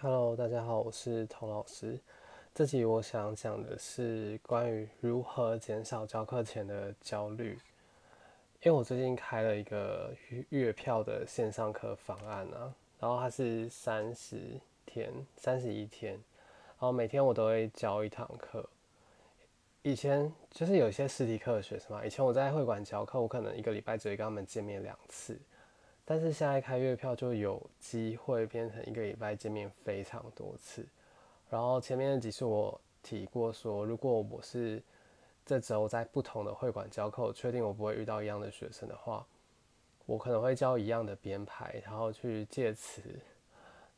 Hello，大家好，我是童老师。这集我想讲的是关于如何减少教课前的焦虑。因为我最近开了一个月票的线上课方案啊，然后它是三十天、三十一天，然后每天我都会教一堂课。以前就是有些实体课的学生嘛，以前我在会馆教课，我可能一个礼拜只会跟他们见面两次。但是现在开月票就有机会变成一个礼拜见面非常多次，然后前面几次我提过说，如果我是这周在不同的会馆教课，确定我不会遇到一样的学生的话，我可能会教一样的编排，然后去借此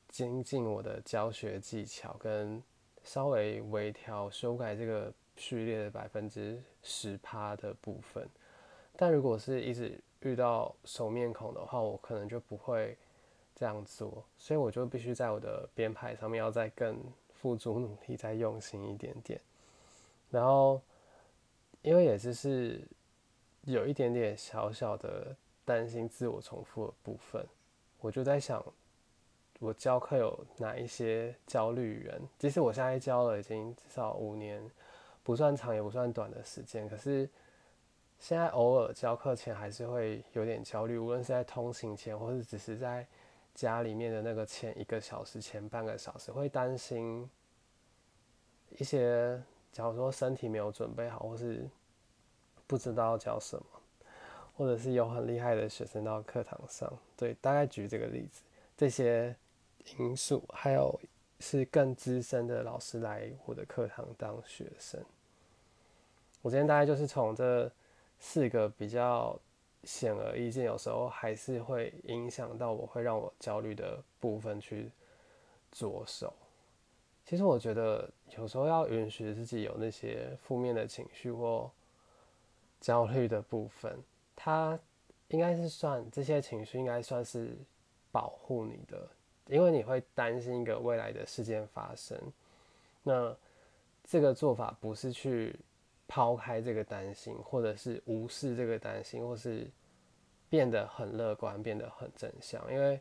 精进我的教学技巧，跟稍微微调修改这个序列的百分之十趴的部分。但如果是一直遇到熟面孔的话，我可能就不会这样做，所以我就必须在我的编排上面要再更付诸努力，再用心一点点。然后，因为也就是有一点点小小的担心自我重复的部分，我就在想，我教课有哪一些焦虑源？即使我现在教了已经至少五年，不算长也不算短的时间，可是。现在偶尔教课前还是会有点焦虑，无论是在通勤前，或是只是在家里面的那个前一个小时、前半个小时，会担心一些，假如说身体没有准备好，或是不知道教什么，或者是有很厉害的学生到课堂上，对，大概举这个例子，这些因素，还有是更资深的老师来我的课堂当学生，我今天大概就是从这。四个比较显而易见，有时候还是会影响到我，会让我焦虑的部分去着手。其实我觉得有时候要允许自己有那些负面的情绪或焦虑的部分，它应该是算这些情绪应该算是保护你的，因为你会担心一个未来的事件发生。那这个做法不是去。抛开这个担心，或者是无视这个担心，或是变得很乐观，变得很正向。因为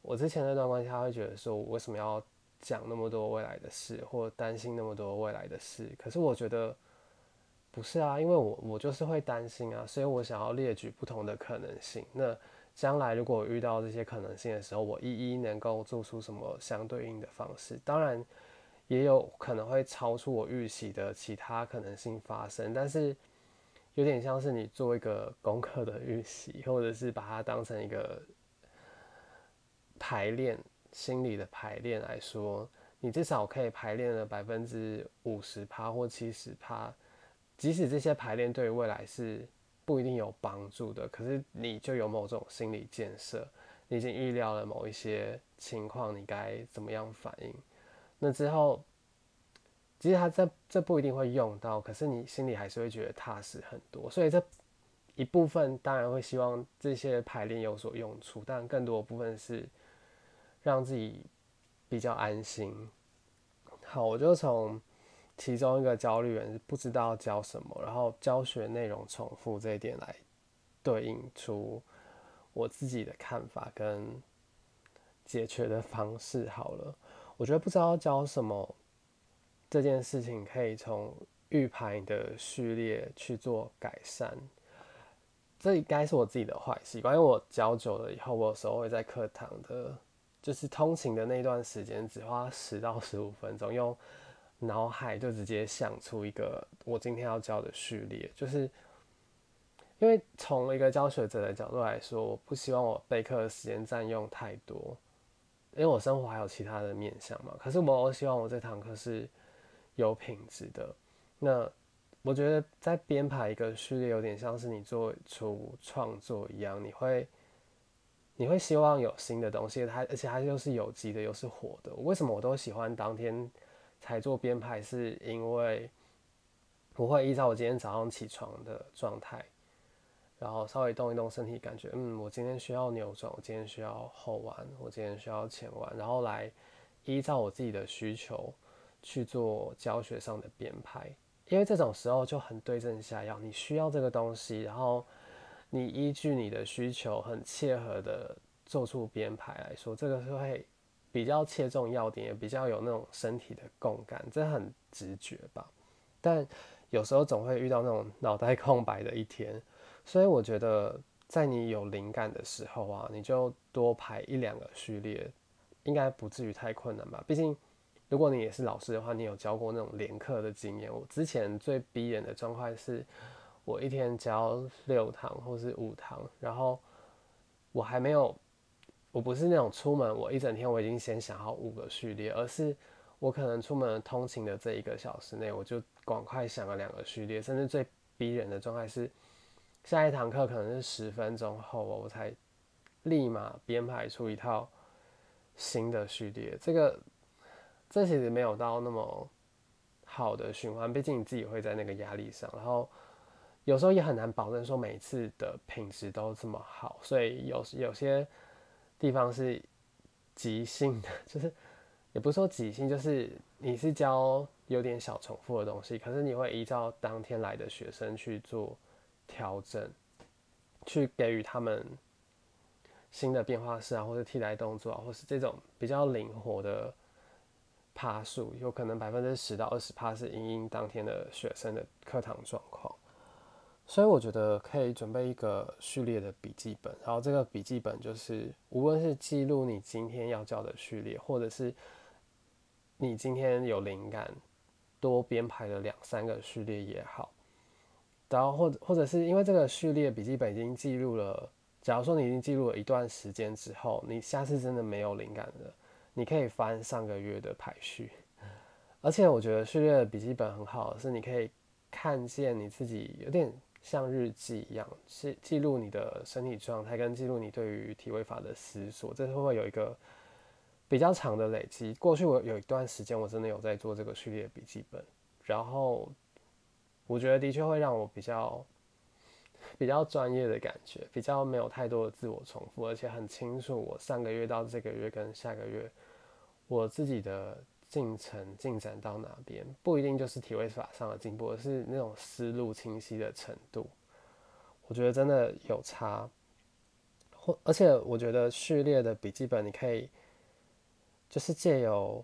我之前那段关系，他会觉得说，我为什么要讲那么多未来的事，或担心那么多未来的事？可是我觉得不是啊，因为我我就是会担心啊，所以我想要列举不同的可能性。那将来如果遇到这些可能性的时候，我一一能够做出什么相对应的方式？当然。也有可能会超出我预期的其他可能性发生，但是有点像是你做一个功课的预习，或者是把它当成一个排练心理的排练来说，你至少可以排练了百分之五十趴或七十趴，即使这些排练对于未来是不一定有帮助的，可是你就有某种心理建设，你已经预料了某一些情况，你该怎么样反应。那之后，其实他这这不一定会用到，可是你心里还是会觉得踏实很多。所以这一部分当然会希望这些排练有所用处，但更多部分是让自己比较安心。好，我就从其中一个焦虑源不知道教什么，然后教学内容重复这一点来对应出我自己的看法跟解决的方式。好了。我觉得不知道教什么这件事情，可以从预排的序列去做改善。这应该是我自己的坏习惯，因为我教久了以后，我有时候会在课堂的，就是通勤的那段时间，只花十到十五分钟，用脑海就直接想出一个我今天要教的序列。就是因为从一个教学者的角度来说，我不希望我备课的时间占用太多。因为我生活还有其他的面向嘛，可是我我希望我这堂课是有品质的。那我觉得在编排一个序列，有点像是你做出创作一样，你会你会希望有新的东西，它而且它又是有机的，又是活的。为什么我都喜欢当天才做编排？是因为我会依照我今天早上起床的状态。然后稍微动一动身体，感觉嗯，我今天需要扭转，我今天需要后弯，我今天需要前弯，然后来依照我自己的需求去做教学上的编排。因为这种时候就很对症下药，你需要这个东西，然后你依据你的需求很切合的做出编排来说，这个是会比较切中要点，也比较有那种身体的共感，这很直觉吧。但有时候总会遇到那种脑袋空白的一天，所以我觉得在你有灵感的时候啊，你就多排一两个序列，应该不至于太困难吧。毕竟如果你也是老师的话，你有教过那种连课的经验。我之前最逼人的状况是，我一天教六堂或是五堂，然后我还没有。我不是那种出门，我一整天我已经先想好五个序列，而是我可能出门通勤的这一个小时内，我就赶快想了两个序列，甚至最逼人的状态是，下一堂课可能是十分钟后，我才立马编排出一套新的序列。这个这其实没有到那么好的循环，毕竟你自己会在那个压力上，然后有时候也很难保证说每次的品质都这么好，所以有有些。地方是即兴的，就是也不是说即兴，就是你是教有点小重复的东西，可是你会依照当天来的学生去做调整，去给予他们新的变化式啊，或者替代动作啊，或是这种比较灵活的趴数，有可能百分之十到二十趴是因应当天的学生的课堂状况。所以我觉得可以准备一个序列的笔记本，然后这个笔记本就是无论是记录你今天要教的序列，或者是你今天有灵感多编排了两三个序列也好，然后或者或者是因为这个序列笔记本已经记录了，假如说你已经记录了一段时间之后，你下次真的没有灵感了，你可以翻上个月的排序，而且我觉得序列笔记本很好是你可以看见你自己有点。像日记一样，记记录你的身体状态，跟记录你对于体位法的思索，这是会有一个比较长的累积。过去我有一段时间，我真的有在做这个序列笔记本，然后我觉得的确会让我比较比较专业的感觉，比较没有太多的自我重复，而且很清楚我上个月到这个月跟下个月我自己的。进程进展到哪边，不一定就是体位法上的进步，而是那种思路清晰的程度。我觉得真的有差，或而且我觉得序列的笔记本，你可以就是借由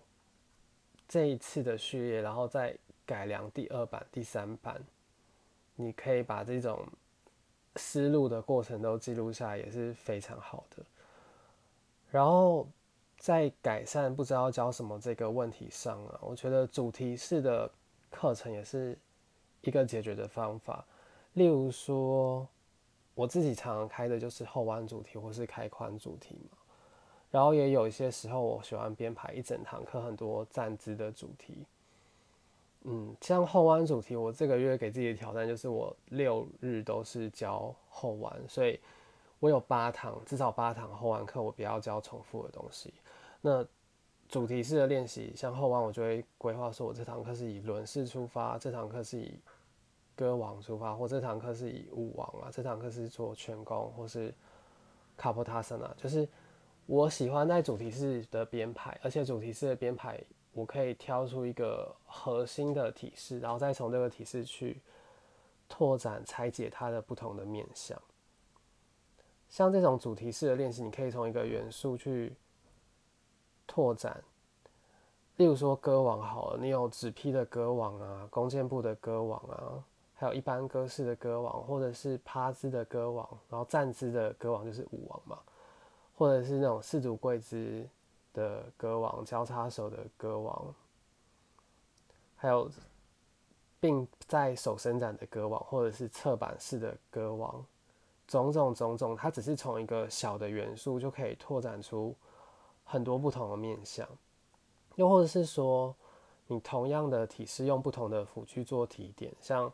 这一次的序列，然后再改良第二版、第三版，你可以把这种思路的过程都记录下来，也是非常好的。然后。在改善不知道教什么这个问题上啊，我觉得主题式的课程也是一个解决的方法。例如说，我自己常常开的就是后弯主题或是开髋主题嘛。然后也有一些时候，我喜欢编排一整堂课很多站姿的主题。嗯，像后弯主题，我这个月给自己的挑战就是我六日都是教后弯，所以我有八堂，至少八堂后弯课，我不要教重复的东西。那主题式的练习，像后弯，我就会规划说，我这堂课是以轮式出发，这堂课是以歌王出发，或这堂课是以舞王啊，这堂课是做全功或是卡普塔森啊，就是我喜欢在主题式的编排，而且主题式的编排，我可以挑出一个核心的体式，然后再从这个体式去拓展拆解它的不同的面向。像这种主题式的练习，你可以从一个元素去。拓展，例如说歌王好了，你有指劈的歌王啊，弓箭步的歌王啊，还有一般歌式的歌王，或者是趴姿的歌王，然后站姿的歌王就是舞王嘛，或者是那种四足跪姿的歌王，交叉手的歌王，还有并在手伸展的歌王，或者是侧板式的歌王，种种种种，它只是从一个小的元素就可以拓展出。很多不同的面向，又或者是说，你同样的体式用不同的辅去做提点，像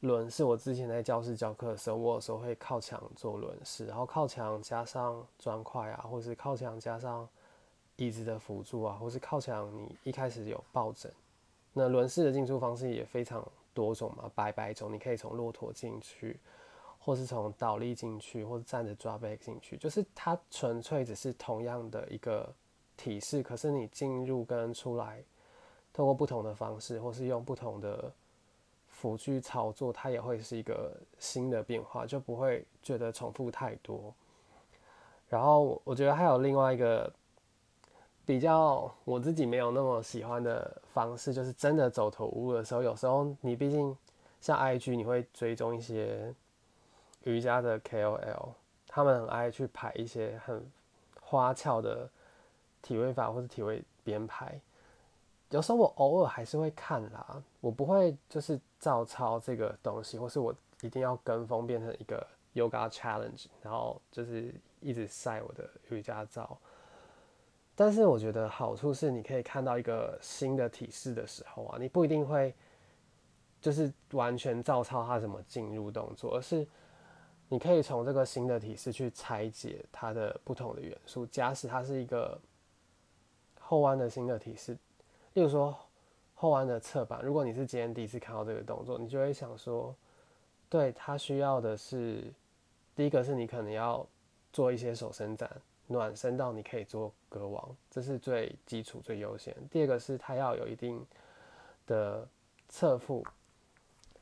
轮是我之前在教室教课的时候，我有时候会靠墙做轮式，然后靠墙加上砖块啊，或是靠墙加上椅子的辅助啊，或是靠墙你一开始有抱枕，那轮式的进出方式也非常多种嘛，百百种，你可以从骆驼进去。或是从倒立进去，或者站着抓背进去，就是它纯粹只是同样的一个体式，可是你进入跟出来，通过不同的方式，或是用不同的辅具操作，它也会是一个新的变化，就不会觉得重复太多。然后我觉得还有另外一个比较我自己没有那么喜欢的方式，就是真的走投无路的时候，有时候你毕竟像 IG，你会追踪一些瑜伽的 KOL，他们很爱去排一些很花俏的体位法或者体位编排。有时候我偶尔还是会看啦，我不会就是照抄这个东西，或是我一定要跟风变成一个 Yoga Challenge，然后就是一直晒我的瑜伽照。但是我觉得好处是，你可以看到一个新的体式的时候啊，你不一定会就是完全照抄它怎么进入动作，而是你可以从这个新的体式去拆解它的不同的元素。假使它是一个后弯的新的体式，例如说后弯的侧板，如果你是今天第一次看到这个动作，你就会想说，对它需要的是第一个是你可能要做一些手伸展。暖身到你可以做歌王，这是最基础、最优先。第二个是它要有一定的侧腹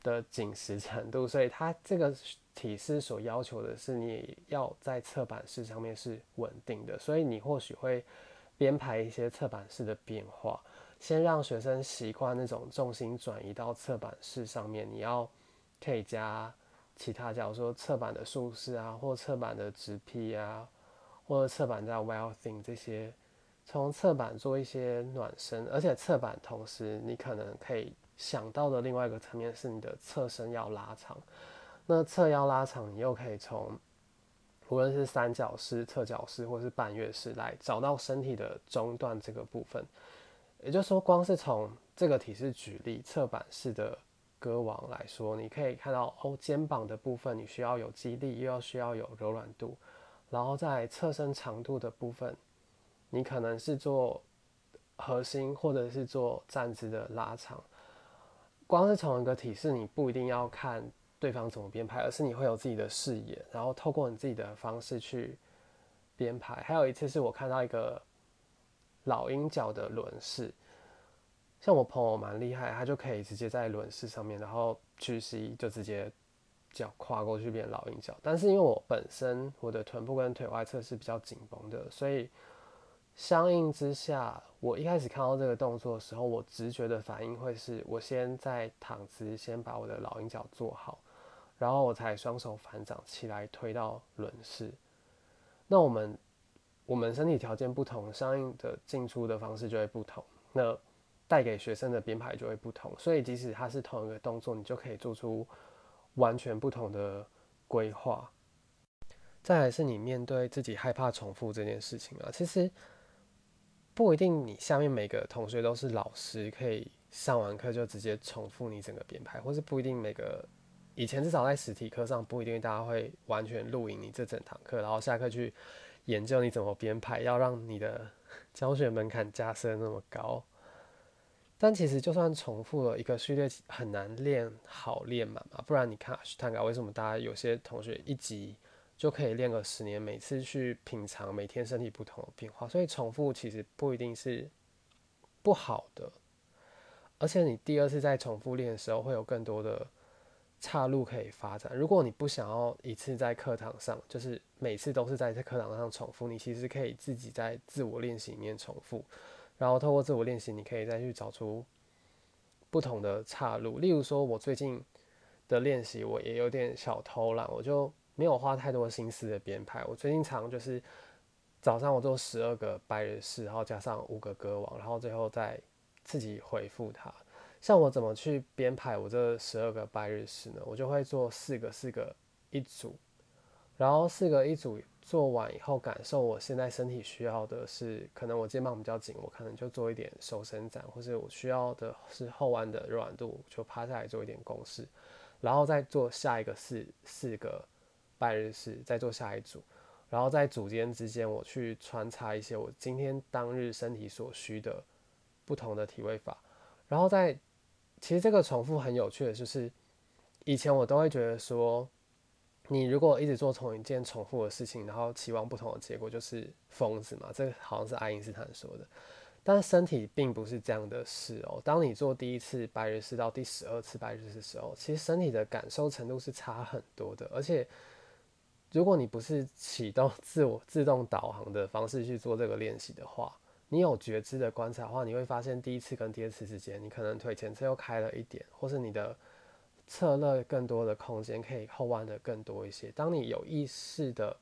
的紧实程度，所以它这个体式所要求的是你要在侧板式上面是稳定的。所以你或许会编排一些侧板式的变化，先让学生习惯那种重心转移到侧板式上面。你要可以加其他，假如说侧板的竖式啊，或侧板的直劈啊。或者侧板在 well thing 这些，从侧板做一些暖身，而且侧板同时你可能可以想到的另外一个层面是你的侧身要拉长。那侧腰拉长，你又可以从无论是三角式、侧角式或是半月式来找到身体的中段这个部分。也就是说，光是从这个体式举例，侧板式的歌王来说，你可以看到哦，肩膀的部分你需要有肌力，又要需要有柔软度。然后在侧身长度的部分，你可能是做核心或者是做站姿的拉长。光是从一个体式，你不一定要看对方怎么编排，而是你会有自己的视野，然后透过你自己的方式去编排。还有一次是我看到一个老鹰脚的轮式，像我朋友蛮厉害，他就可以直接在轮式上面，然后屈膝就直接。脚跨过去变老鹰脚，但是因为我本身我的臀部跟腿外侧是比较紧绷的，所以相应之下，我一开始看到这个动作的时候，我直觉的反应会是我先在躺姿先把我的老鹰脚做好，然后我才双手反掌起来推到轮式。那我们我们身体条件不同，相应的进出的方式就会不同，那带给学生的编排就会不同，所以即使它是同一个动作，你就可以做出。完全不同的规划。再来是你面对自己害怕重复这件事情啊，其实不一定你下面每个同学都是老师，可以上完课就直接重复你整个编排，或是不一定每个以前至少在实体课上不一定大家会完全录影你这整堂课，然后下课去研究你怎么编排，要让你的 教学门槛加深那么高。但其实就算重复了一个序列，很难练好练满嘛。不然你看去探戈，为什么大家有些同学一集就可以练个十年？每次去品尝每天身体不同的变化，所以重复其实不一定是不好的。而且你第二次再重复练的时候，会有更多的岔路可以发展。如果你不想要一次在课堂上，就是每次都是在课堂上重复，你其实可以自己在自我练习里面重复。然后透过自我练习，你可以再去找出不同的岔路。例如说，我最近的练习，我也有点小偷懒，我就没有花太多心思的编排。我最近常就是早上我做十二个拜日式，然后加上五个歌王，然后最后再自己回复它。像我怎么去编排我这十二个拜日式呢？我就会做四个四个一组，然后四个一组。做完以后，感受我现在身体需要的是，可能我肩膀比较紧，我可能就做一点手伸展，或是我需要的是后弯的柔软度，就趴下来做一点公式，然后再做下一个四四个拜日式，再做下一组，然后在组间之间我去穿插一些我今天当日身体所需的不同的体位法，然后在其实这个重复很有趣的就是，以前我都会觉得说。你如果一直做同一件重复的事情，然后期望不同的结果，就是疯子嘛？这个好像是爱因斯坦说的。但身体并不是这样的事哦。当你做第一次白日式到第十二次白日式的时候，其实身体的感受程度是差很多的。而且，如果你不是启动 自我自动导航的方式去做这个练习的话，你有觉知的观察的话，你会发现第一次跟第二次之间，你可能腿前侧又开了一点，或是你的侧肋更多的空间可以后弯的更多一些。当你有意识的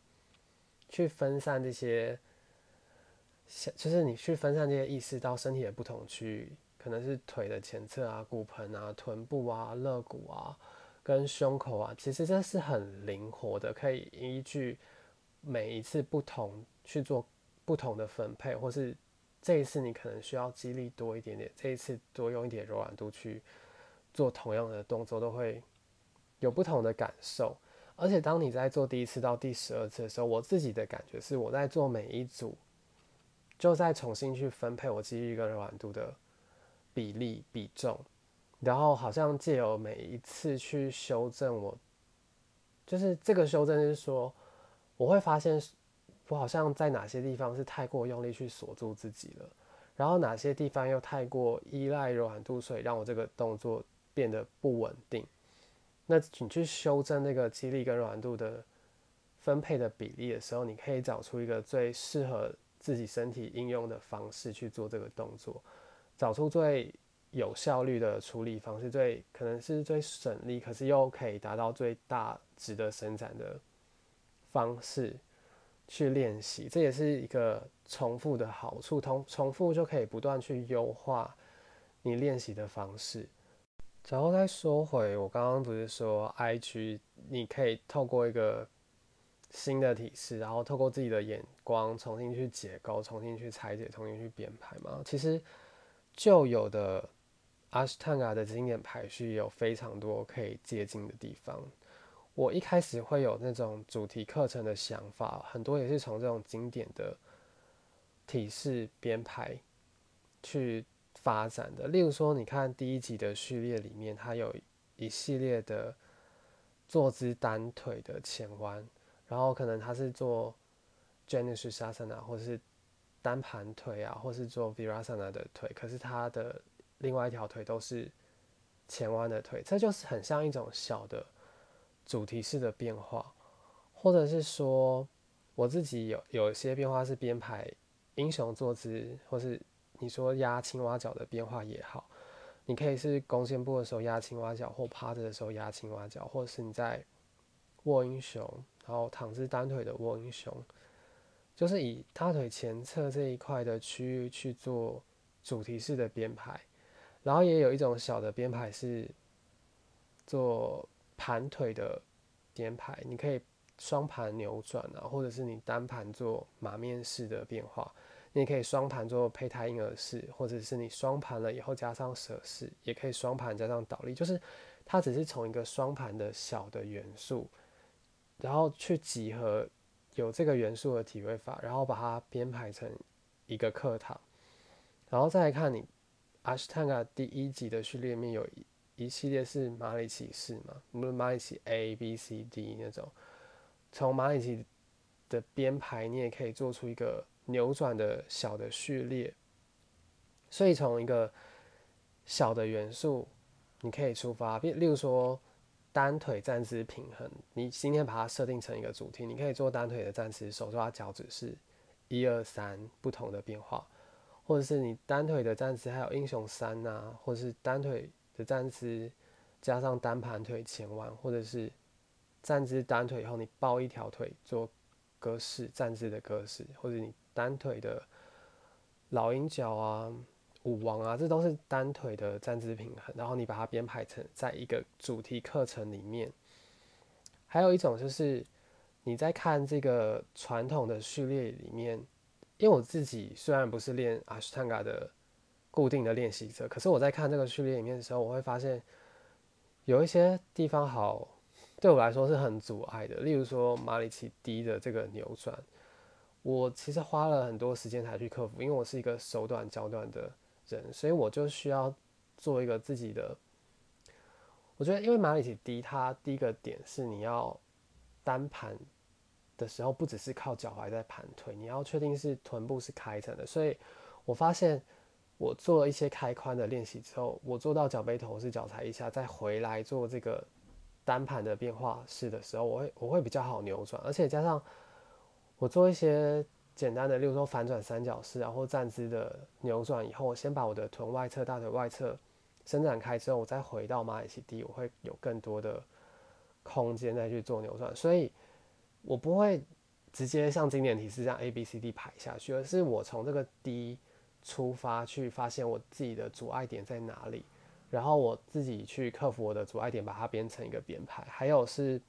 去分散这些，就是你去分散这些意识到身体的不同区域，可能是腿的前侧啊、骨盆啊、臀部啊、肋骨啊、跟胸口啊，其实这是很灵活的，可以依据每一次不同去做不同的分配，或是。这一次你可能需要肌力多一点点，这一次多用一点柔软度去做同样的动作，都会有不同的感受。而且当你在做第一次到第十二次的时候，我自己的感觉是，我在做每一组，就再重新去分配我肌力跟柔软度的比例比重，然后好像借由每一次去修正我，就是这个修正是说，我会发现。我好像在哪些地方是太过用力去锁住自己了，然后哪些地方又太过依赖柔软度，所以让我这个动作变得不稳定。那你去修正那个肌力跟软度的分配的比例的时候，你可以找出一个最适合自己身体应用的方式去做这个动作，找出最有效率的处理方式，最可能是最省力，可是又可以达到最大值得伸展的方式。去练习，这也是一个重复的好处。重重复就可以不断去优化你练习的方式。然后再说回，我刚刚不是说 IG，你可以透过一个新的体式，然后透过自己的眼光重新去解构、重新去拆解、重新去编排吗？其实旧有的阿斯坦加的经典排序有非常多可以接近的地方。我一开始会有那种主题课程的想法，很多也是从这种经典的体式编排去发展的。例如说，你看第一集的序列里面，它有一系列的坐姿单腿的前弯，然后可能它是做 Janusasana 或是单盘腿啊，或是做 Virasana 的腿，可是它的另外一条腿都是前弯的腿，这就是很像一种小的。主题式的变化，或者是说我自己有有一些变化是编排英雄坐姿，或是你说压青蛙脚的变化也好，你可以是弓箭步的时候压青蛙脚，或趴着的时候压青蛙脚，或者是你在卧英雄，然后躺姿单腿的卧英雄，就是以大腿前侧这一块的区域去做主题式的编排，然后也有一种小的编排是做。盘腿的编排，你可以双盘扭转啊，或者是你单盘做马面式的变化，你也可以双盘做胚胎婴儿式，或者是你双盘了以后加上蛇式，也可以双盘加上倒立，就是它只是从一个双盘的小的元素，然后去集合有这个元素的体位法，然后把它编排成一个课堂，然后再来看你阿斯坦加第一集的序列面有。一系列是马里奇式嘛，不是马里奇 A B C D 那种。从马里奇的编排，你也可以做出一个扭转的小的序列。所以从一个小的元素，你可以出发，比例如说单腿站姿平衡，你今天把它设定成一个主题，你可以做单腿的站姿，手抓脚趾是一二三不同的变化，或者是你单腿的站姿还有英雄三啊，或者是单腿的。站姿加上单盘腿前弯，或者是站姿单腿以后你抱一条腿做格式站姿的格式，或者你单腿的老鹰脚啊、舞王啊，这都是单腿的站姿平衡。然后你把它编排成在一个主题课程里面。还有一种就是你在看这个传统的序列里面，因为我自己虽然不是练阿斯坦加的。固定的练习者，可是我在看这个序列里面的时候，我会发现有一些地方好对我来说是很阻碍的。例如说马里奇 D 的这个扭转，我其实花了很多时间才去克服，因为我是一个手短脚短的人，所以我就需要做一个自己的。我觉得，因为马里奇 D 它第一个点是你要单盘的时候，不只是靠脚踝在盘腿，你要确定是臀部是开成的，所以我发现。我做了一些开髋的练习之后，我做到脚背头是脚踩一下，再回来做这个单盘的变化式的时候，我会我会比较好扭转，而且加上我做一些简单的，例如说反转三角式然后站姿的扭转以后，我先把我的臀外侧、大腿外侧伸展开之后，我再回到马尾起地，我会有更多的空间再去做扭转，所以我不会直接像经典体式这样 A B C D 排下去，而是我从这个 D 出发去发现我自己的阻碍点在哪里，然后我自己去克服我的阻碍点，把它编成一个编排，还有是。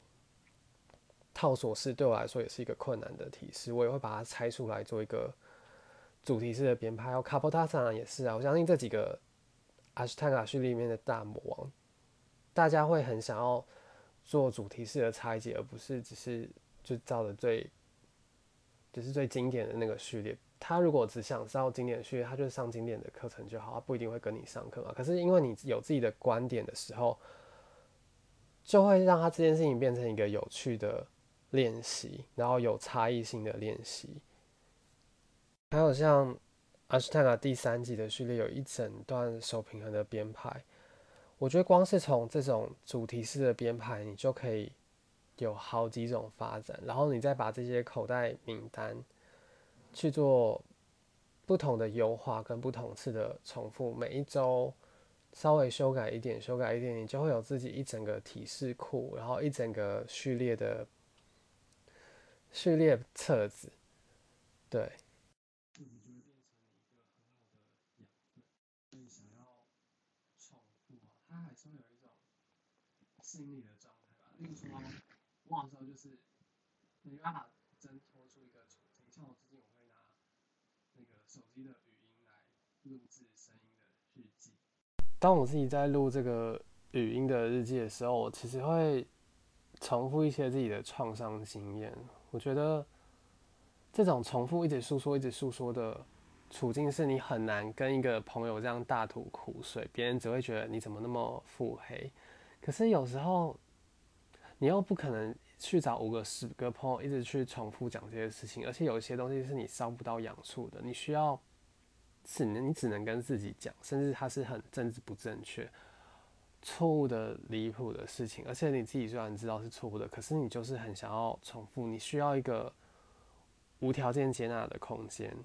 套索式对我来说也是一个困难的提示，我也会把它拆出来做一个主题式的编排。还有卡波塔萨也是啊，我相信这几个阿斯坦卡序里面的大魔王，大家会很想要做主题式的拆解，而不是只是就照着最只是最经典的那个序列。他如果只想照经典序列，他就上经典的课程就好，他不一定会跟你上课嘛。可是因为你有自己的观点的时候，就会让他这件事情变成一个有趣的。练习，然后有差异性的练习，还有像阿斯泰卡第三集的序列，有一整段手平衡的编排。我觉得光是从这种主题式的编排，你就可以有好几种发展。然后你再把这些口袋名单去做不同的优化跟不同次的重复，每一周稍微修改一点，修改一点，你就会有自己一整个提示库，然后一整个序列的。序列册子，对。就你就会变成一个很好的养分，所以想要重复啊，它还是会有一种心理的状态吧。例如说，我有时候就是没办法挣脱出一个处境，像我最近我会拿那个手机的语音来录制声音的日记。当我自己在录这个语音的日记的时候，我其实会重复一些自己的创伤经验。我觉得这种重复一直诉说、一直诉说的处境，是你很难跟一个朋友这样大吐苦水，别人只会觉得你怎么那么腹黑。可是有时候你又不可能去找五个、十个朋友一直去重复讲这些事情，而且有一些东西是你烧不到痒处的，你需要只能你只能跟自己讲，甚至它是很政治不正确。错误的、离谱的事情，而且你自己虽然知道是错误的，可是你就是很想要重复。你需要一个无条件接纳的空间。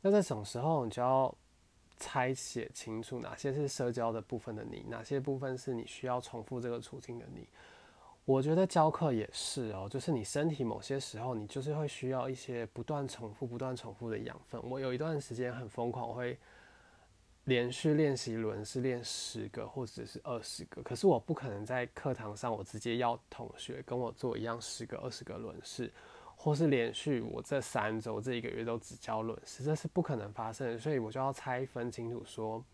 那在这种时候，你就要拆写清楚哪些是社交的部分的你，哪些部分是你需要重复这个处境的你。我觉得教课也是哦，就是你身体某些时候，你就是会需要一些不断重复、不断重复的养分。我有一段时间很疯狂，会。连续练习轮是练十个或者是二十个，可是我不可能在课堂上我直接要同学跟我做一样十个二十个轮式，或是连续我这三周这一个月都只教轮式，这是不可能发生的。所以我就要拆分清楚说，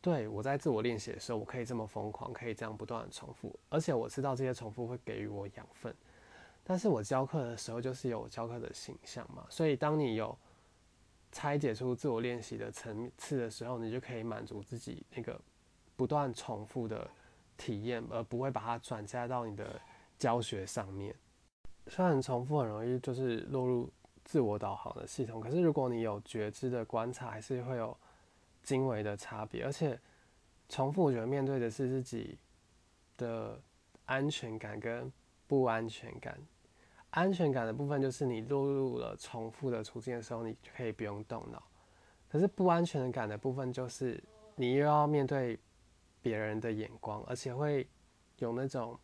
对我在自我练习的时候，我可以这么疯狂，可以这样不断的重复，而且我知道这些重复会给予我养分。但是我教课的时候就是有教课的形象嘛，所以当你有。拆解出自我练习的层次的时候，你就可以满足自己那个不断重复的体验，而不会把它转嫁到你的教学上面。虽然重复很容易就是落入自我导航的系统，可是如果你有觉知的观察，还是会有精微的差别。而且重复，我觉得面对的是自己的安全感跟不安全感。安全感的部分就是你落入了重复的处境的时候，你就可以不用动脑。可是不安全感的部分就是你又要面对别人的眼光，而且会有那种，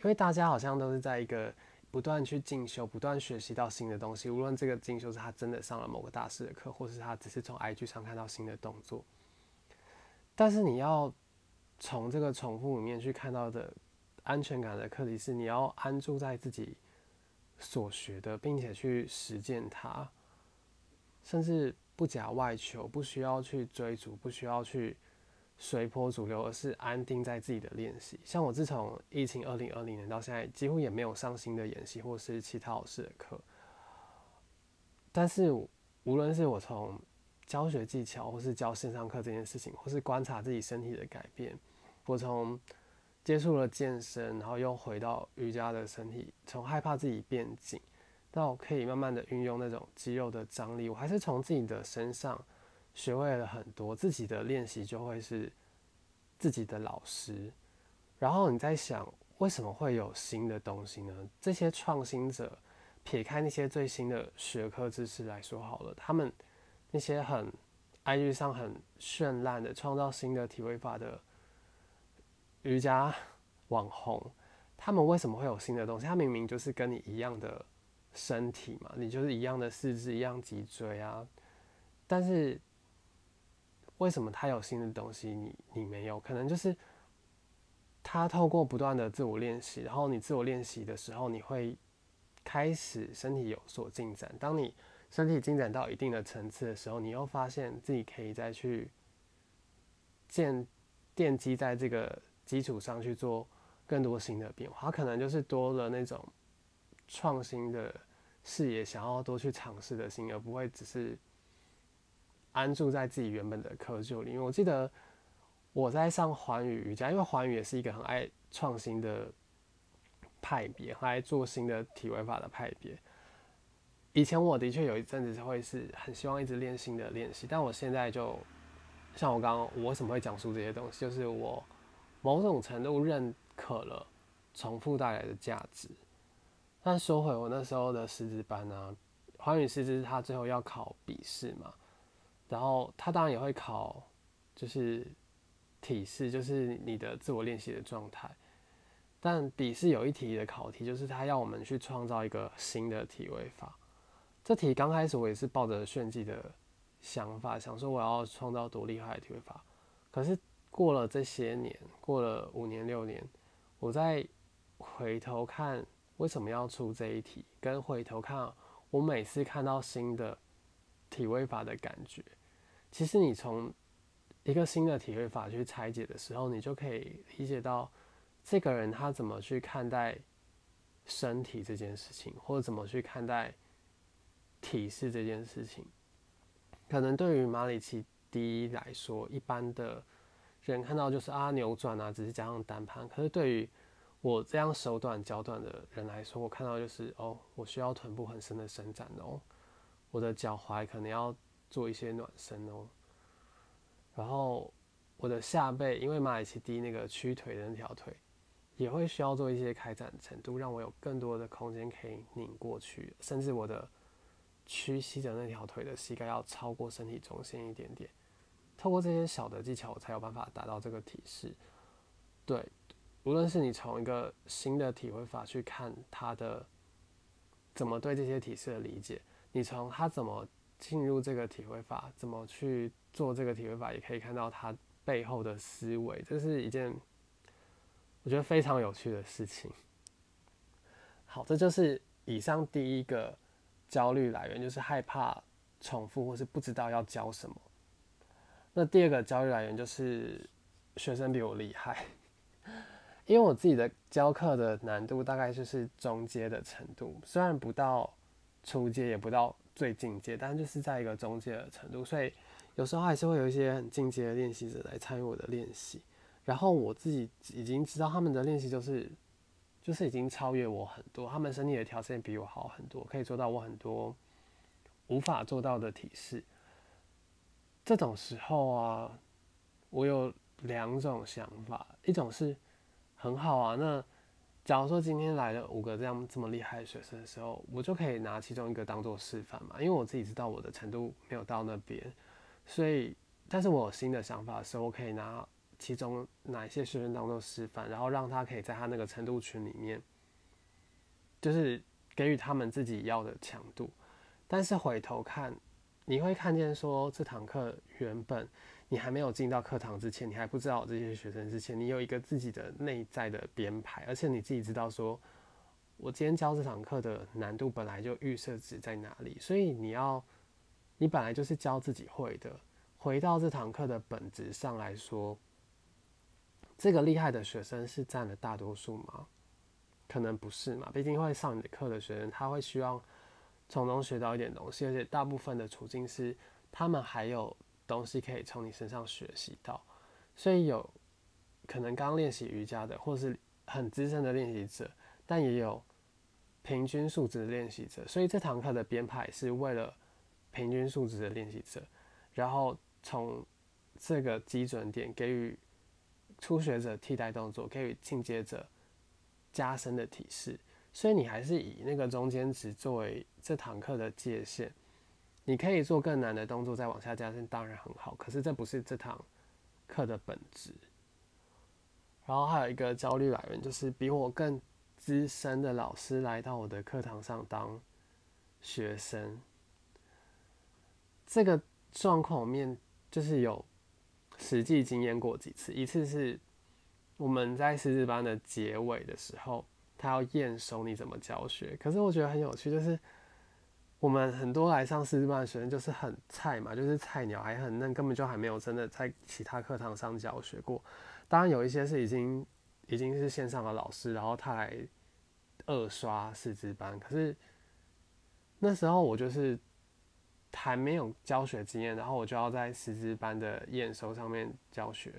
因为大家好像都是在一个不断去进修、不断学习到新的东西。无论这个进修是他真的上了某个大师的课，或是他只是从 IG 上看到新的动作，但是你要从这个重复里面去看到的安全感的课题是，你要安住在自己。所学的，并且去实践它，甚至不假外求，不需要去追逐，不需要去随波逐流，而是安定在自己的练习。像我自从疫情二零二零年到现在，几乎也没有上新的演习或是其他老师的课。但是无论是我从教学技巧，或是教线上课这件事情，或是观察自己身体的改变，我从接触了健身，然后又回到瑜伽的身体，从害怕自己变紧，到可以慢慢的运用那种肌肉的张力，我还是从自己的身上学会了很多。自己的练习就会是自己的老师。然后你在想，为什么会有新的东西呢？这些创新者撇开那些最新的学科知识来说好了，他们那些很 IG 上很绚烂的创造新的体位法的瑜伽网红，他们为什么会有新的东西？他明明就是跟你一样的身体嘛，你就是一样的四肢，一样脊椎啊，但是为什么他有新的东西，你你没有？可能就是他透过不断的自我练习，然后你自我练习的时候，你会。开始身体有所进展，当你身体进展到一定的层次的时候，你又发现自己可以再去建奠基在这个基础上去做更多新的变化，他可能就是多了那种创新的视野，想要多去尝试的心，而不会只是安住在自己原本的窠臼里。因为我记得我在上环宇瑜伽，因为环宇也是一个很爱创新的。派别很爱做新的体位法的派别。以前我的确有一阵子是会是很希望一直练新的练习，但我现在就像我刚刚，我为什么会讲述这些东西？就是我某种程度认可了重复带来的价值。但说回我那时候的师资班啊，华语师资他最后要考笔试嘛，然后他当然也会考，就是体式，就是你的自我练习的状态。但笔试有一题的考题，就是他要我们去创造一个新的体位法。这题刚开始我也是抱着炫技的想法，想说我要创造多厉害的体位法。可是过了这些年，过了五年六年，我再回头看为什么要出这一题，跟回头看我每次看到新的体位法的感觉，其实你从一个新的体位法去拆解的时候，你就可以理解到。这个人他怎么去看待身体这件事情，或者怎么去看待体式这件事情？可能对于马里奇第一来说，一般的人看到就是啊扭转啊，只是加上单盘。可是对于我这样手短脚短的人来说，我看到就是哦，我需要臀部很深的伸展哦，我的脚踝可能要做一些暖身哦，然后我的下背，因为马里奇第一那个屈腿的那条腿。也会需要做一些开展程度，让我有更多的空间可以拧过去，甚至我的屈膝的那条腿的膝盖要超过身体中心一点点。透过这些小的技巧，我才有办法达到这个体式。对，无论是你从一个新的体会法去看他的怎么对这些体式的理解，你从他怎么进入这个体会法，怎么去做这个体会法，也可以看到他背后的思维。这是一件。我觉得非常有趣的事情。好，这就是以上第一个焦虑来源，就是害怕重复或是不知道要教什么。那第二个焦虑来源就是学生比我厉害，因为我自己的教课的难度大概就是中阶的程度，虽然不到初阶，也不到最进阶，但就是在一个中阶的程度，所以有时候还是会有一些很进阶的练习者来参与我的练习。然后我自己已经知道他们的练习就是，就是已经超越我很多，他们身体的条件比我好很多，可以做到我很多无法做到的体式。这种时候啊，我有两种想法，一种是很好啊，那假如说今天来了五个这样这么厉害的学生的时候，我就可以拿其中一个当做示范嘛，因为我自己知道我的程度没有到那边，所以，但是我有新的想法的时候，我可以拿。其中哪一些学生当做示范，然后让他可以在他那个程度群里面，就是给予他们自己要的强度。但是回头看，你会看见说这堂课原本你还没有进到课堂之前，你还不知道这些学生之前，你有一个自己的内在的编排，而且你自己知道说，我今天教这堂课的难度本来就预设值在哪里，所以你要，你本来就是教自己会的。回到这堂课的本质上来说。这个厉害的学生是占了大多数吗？可能不是嘛。毕竟会上你的课的学生，他会希望从中学到一点东西，而且大部分的处境是他们还有东西可以从你身上学习到。所以有可能刚练习瑜伽的，或是很资深的练习者，但也有平均素质的练习者。所以这堂课的编排是为了平均素质的练习者，然后从这个基准点给予。初学者替代动作给予进阶者加深的提示，所以你还是以那个中间值作为这堂课的界限。你可以做更难的动作再往下加深，当然很好。可是这不是这堂课的本质。然后还有一个焦虑来源，就是比我更资深的老师来到我的课堂上当学生。这个状况面就是有实际经验过几次，一次是我们在师资班的结尾的时候，他要验收你怎么教学。可是我觉得很有趣，就是我们很多来上师资班的学生就是很菜嘛，就是菜鸟，还很嫩，根本就还没有真的在其他课堂上教学过。当然有一些是已经已经是线上的老师，然后他来二刷师资班。可是那时候我就是还没有教学经验，然后我就要在师资班的验收上面教学。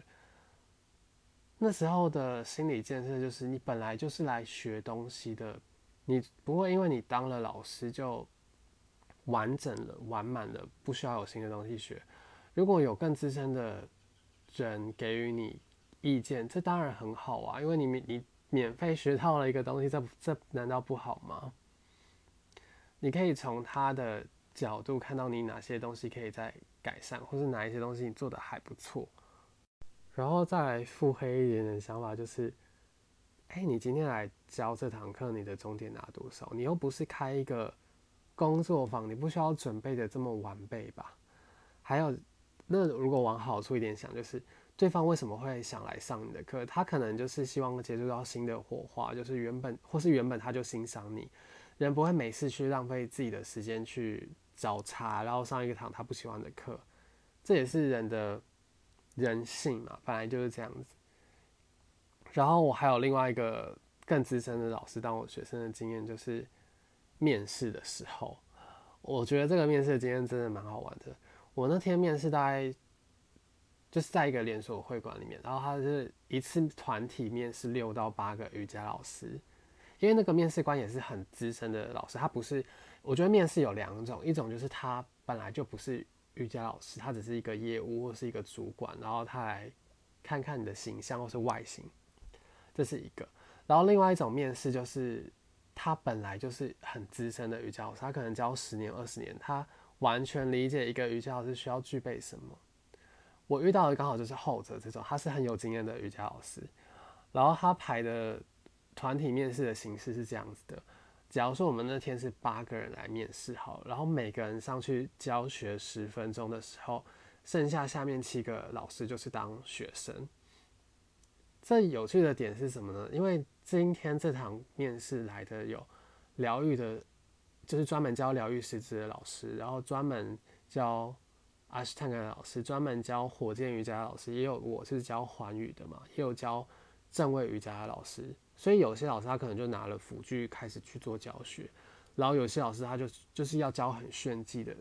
那时候的心理建设就是，你本来就是来学东西的，你不会因为你当了老师就完整了、完满了，不需要有新的东西学。如果有更资深的人给予你。意见，这当然很好啊，因为你免你免费学到了一个东西，这这难道不好吗？你可以从他的角度看到你哪些东西可以再改善，或是哪一些东西你做的还不错，然后再来腹黑一点的想法就是，哎，你今天来教这堂课，你的终点拿多少？你又不是开一个工作坊，你不需要准备的这么完备吧？还有，那如果往好处一点想，就是。对方为什么会想来上你的课？他可能就是希望接触到新的火花，就是原本或是原本他就欣赏你。人不会每次去浪费自己的时间去找茬，然后上一个堂他不喜欢的课，这也是人的人性嘛，本来就是这样子。然后我还有另外一个更资深的老师当我学生的经验，就是面试的时候，我觉得这个面试的经验真的蛮好玩的。我那天面试大概。就是在一个连锁会馆里面，然后他是一次团体面试六到八个瑜伽老师，因为那个面试官也是很资深的老师，他不是，我觉得面试有两种，一种就是他本来就不是瑜伽老师，他只是一个业务或是一个主管，然后他来看看你的形象或是外形，这是一个，然后另外一种面试就是他本来就是很资深的瑜伽老师，他可能教十年二十年，他完全理解一个瑜伽老师需要具备什么。我遇到的刚好就是后者这种，他是很有经验的瑜伽老师，然后他排的团体面试的形式是这样子的：，假如说我们那天是八个人来面试，好，然后每个人上去教学十分钟的时候，剩下下面七个老师就是当学生。这有趣的点是什么呢？因为今天这堂面试来的有疗愈的，就是专门教疗愈师资的老师，然后专门教。阿斯坦格老师专门教火箭瑜伽，老师也有我是教环宇的嘛，也有教正位瑜伽的老师，所以有些老师他可能就拿了辅具开始去做教学，然后有些老师他就就是要教很炫技的，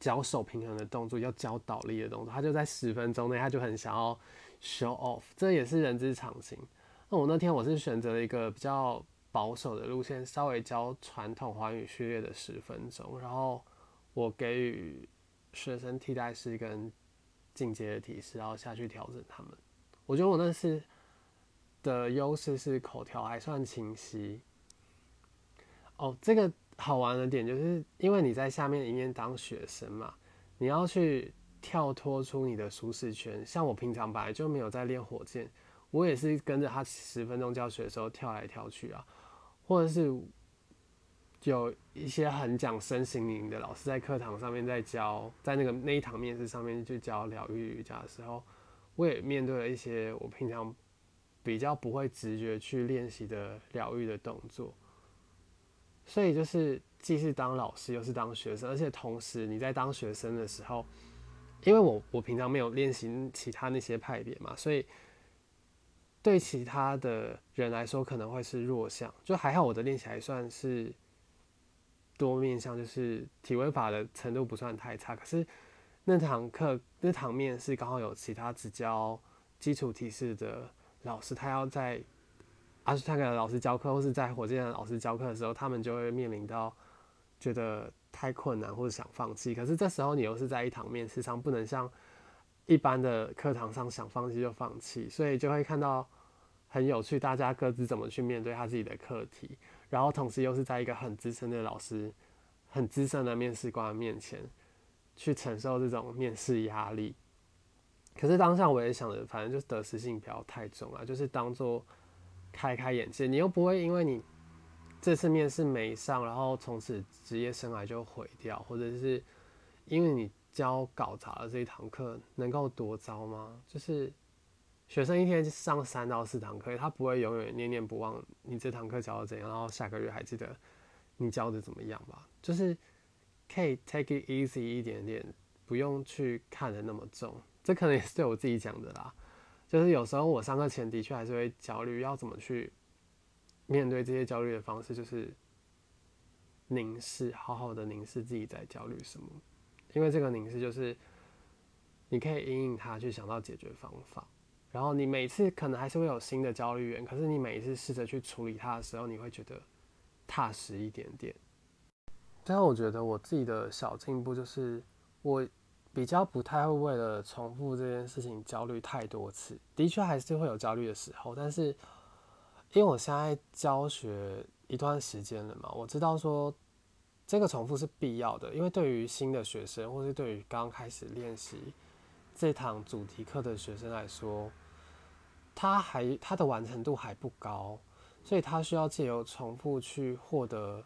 教手平衡的动作，要教倒立的动作，他就在十分钟内他就很想要 show off，这也是人之常情。那我那天我是选择了一个比较保守的路线，稍微教传统华语序列的十分钟，然后我给予。学生替代式跟进阶的提示，然后下去调整他们。我觉得我那次的优势是口条还算清晰。哦，这个好玩的点就是，因为你在下面一面当学生嘛，你要去跳脱出你的舒适圈。像我平常本来就没有在练火箭，我也是跟着他十分钟教学的时候跳来跳去啊，或者是。有一些很讲身心灵的老师在课堂上面在教，在那个那一堂面试上面就教疗愈瑜伽的时候，我也面对了一些我平常比较不会直觉去练习的疗愈的动作。所以就是既是当老师又是当学生，而且同时你在当学生的时候，因为我我平常没有练习其他那些派别嘛，所以对其他的人来说可能会是弱项。就还好我的练习还算是。多面向就是体位法的程度不算太差，可是那堂课那堂面试刚好有其他只教基础体式的老师，他要在阿斯泰克的老师教课，或是在火箭的老师教课的时候，他们就会面临到觉得太困难或者想放弃。可是这时候你又是在一堂面试上，不能像一般的课堂上想放弃就放弃，所以就会看到很有趣，大家各自怎么去面对他自己的课题。然后同时又是在一个很资深的老师、很资深的面试官面前去承受这种面试压力。可是当下我也想着，反正就是得失性不要太重啊，就是当做开开眼界。你又不会因为你这次面试没上，然后从此职业生涯就毁掉，或者是因为你教搞砸了这一堂课，能够多糟吗？就是学生一天上三到四堂课，他不会永远念念不忘你这堂课教的怎样，然后下个月还记得你教的怎么样吧？就是可以 take it easy 一点点，不用去看的那么重。这可能也是对我自己讲的啦，就是有时候我上课前的确还是会焦虑，要怎么去面对这些焦虑的方式，就是凝视，好好的凝视自己在焦虑什么，因为这个凝视就是你可以引引他去想到解决方法，然后你每次可能还是会有新的焦虑源，可是你每一次试着去处理它的时候，你会觉得踏实一点点。最后，我觉得我自己的小进步就是我。比较不太会为了重复这件事情焦虑太多次，的确还是会有焦虑的时候。但是因为我现在教学一段时间了嘛，我知道说这个重复是必要的，因为对于新的学生，或是对于刚开始练习这堂主题课的学生来说，他还他的完成度还不高，所以他需要借由重复去获得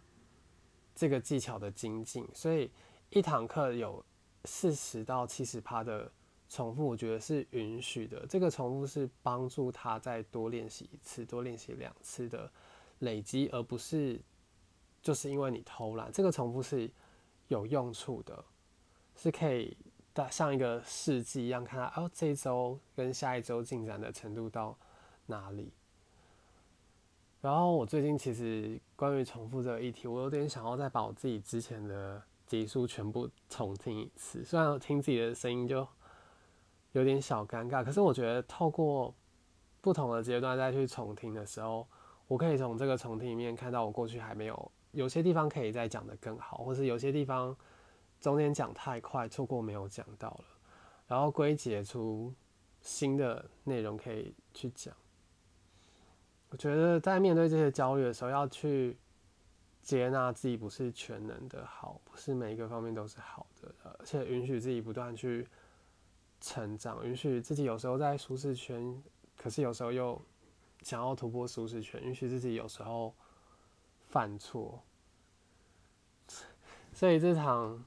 这个技巧的精进。所以一堂课有。四十到七十趴的重复，我觉得是允许的。这个重复是帮助他再多练习一次、多练习两次的累积，而不是就是因为你偷懒。这个重复是有用处的，是可以像一个试剂一样，看他哦，这一周跟下一周进展的程度到哪里。然后我最近其实关于重复这个议题，我有点想要再把我自己之前的。集数全部重听一次，虽然我听自己的声音就有点小尴尬，可是我觉得透过不同的阶段再去重听的时候，我可以从这个重听里面看到我过去还没有有些地方可以再讲的更好，或是有些地方中间讲太快，错过没有讲到了，然后归结出新的内容可以去讲。我觉得在面对这些焦虑的时候，要去。接纳自己不是全能的好，不是每一个方面都是好的，而且允许自己不断去成长，允许自己有时候在舒适圈，可是有时候又想要突破舒适圈，允许自己有时候犯错。所以这场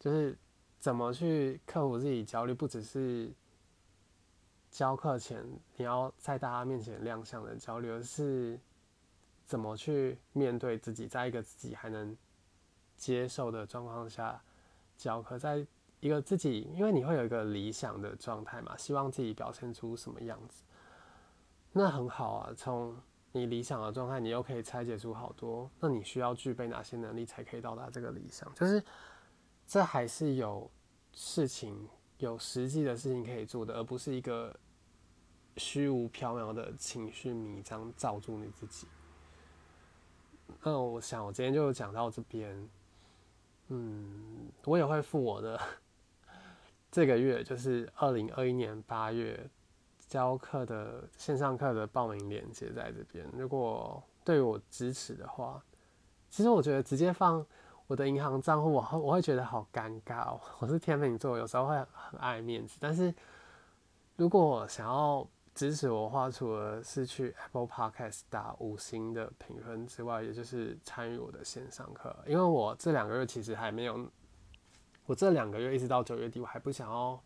就是怎么去克服自己焦虑，不只是教课前你要在大家面前亮相的焦虑，而是。怎么去面对自己，在一个自己还能接受的状况下教课，在一个自己，因为你会有一个理想的状态嘛，希望自己表现出什么样子，那很好啊。从你理想的状态，你又可以拆解出好多，那你需要具备哪些能力才可以到达这个理想？就是这还是有事情，有实际的事情可以做的，而不是一个虚无缥缈的情绪迷障罩住你自己。那我想，我今天就讲到这边。嗯，我也会付我的这个月，就是二零二一年八月教课的线上课的报名链接在这边。如果对我支持的话，其实我觉得直接放我的银行账户，我我会觉得好尴尬哦。我是天秤座，有时候会很爱面子，但是如果想要。支持我的话，除了是去 Apple Podcast 打五星的评分之外，也就是参与我的线上课。因为我这两个月其实还没有，我这两个月一直到九月底，我还不想要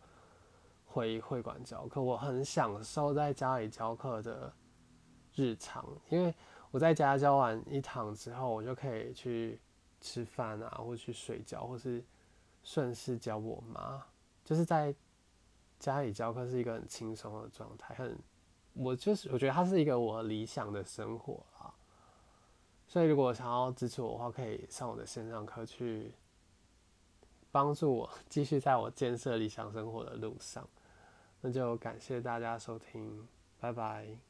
回会馆教课。我很享受在家里教课的日常，因为我在家教完一堂之后，我就可以去吃饭啊，或去睡觉，或是顺势教我妈，就是在。家里教课是一个很轻松的状态，很，我就是我觉得它是一个我理想的生活啊。所以如果想要支持我的话，可以上我的线上课去帮助我继续在我建设理想生活的路上。那就感谢大家收听，拜拜。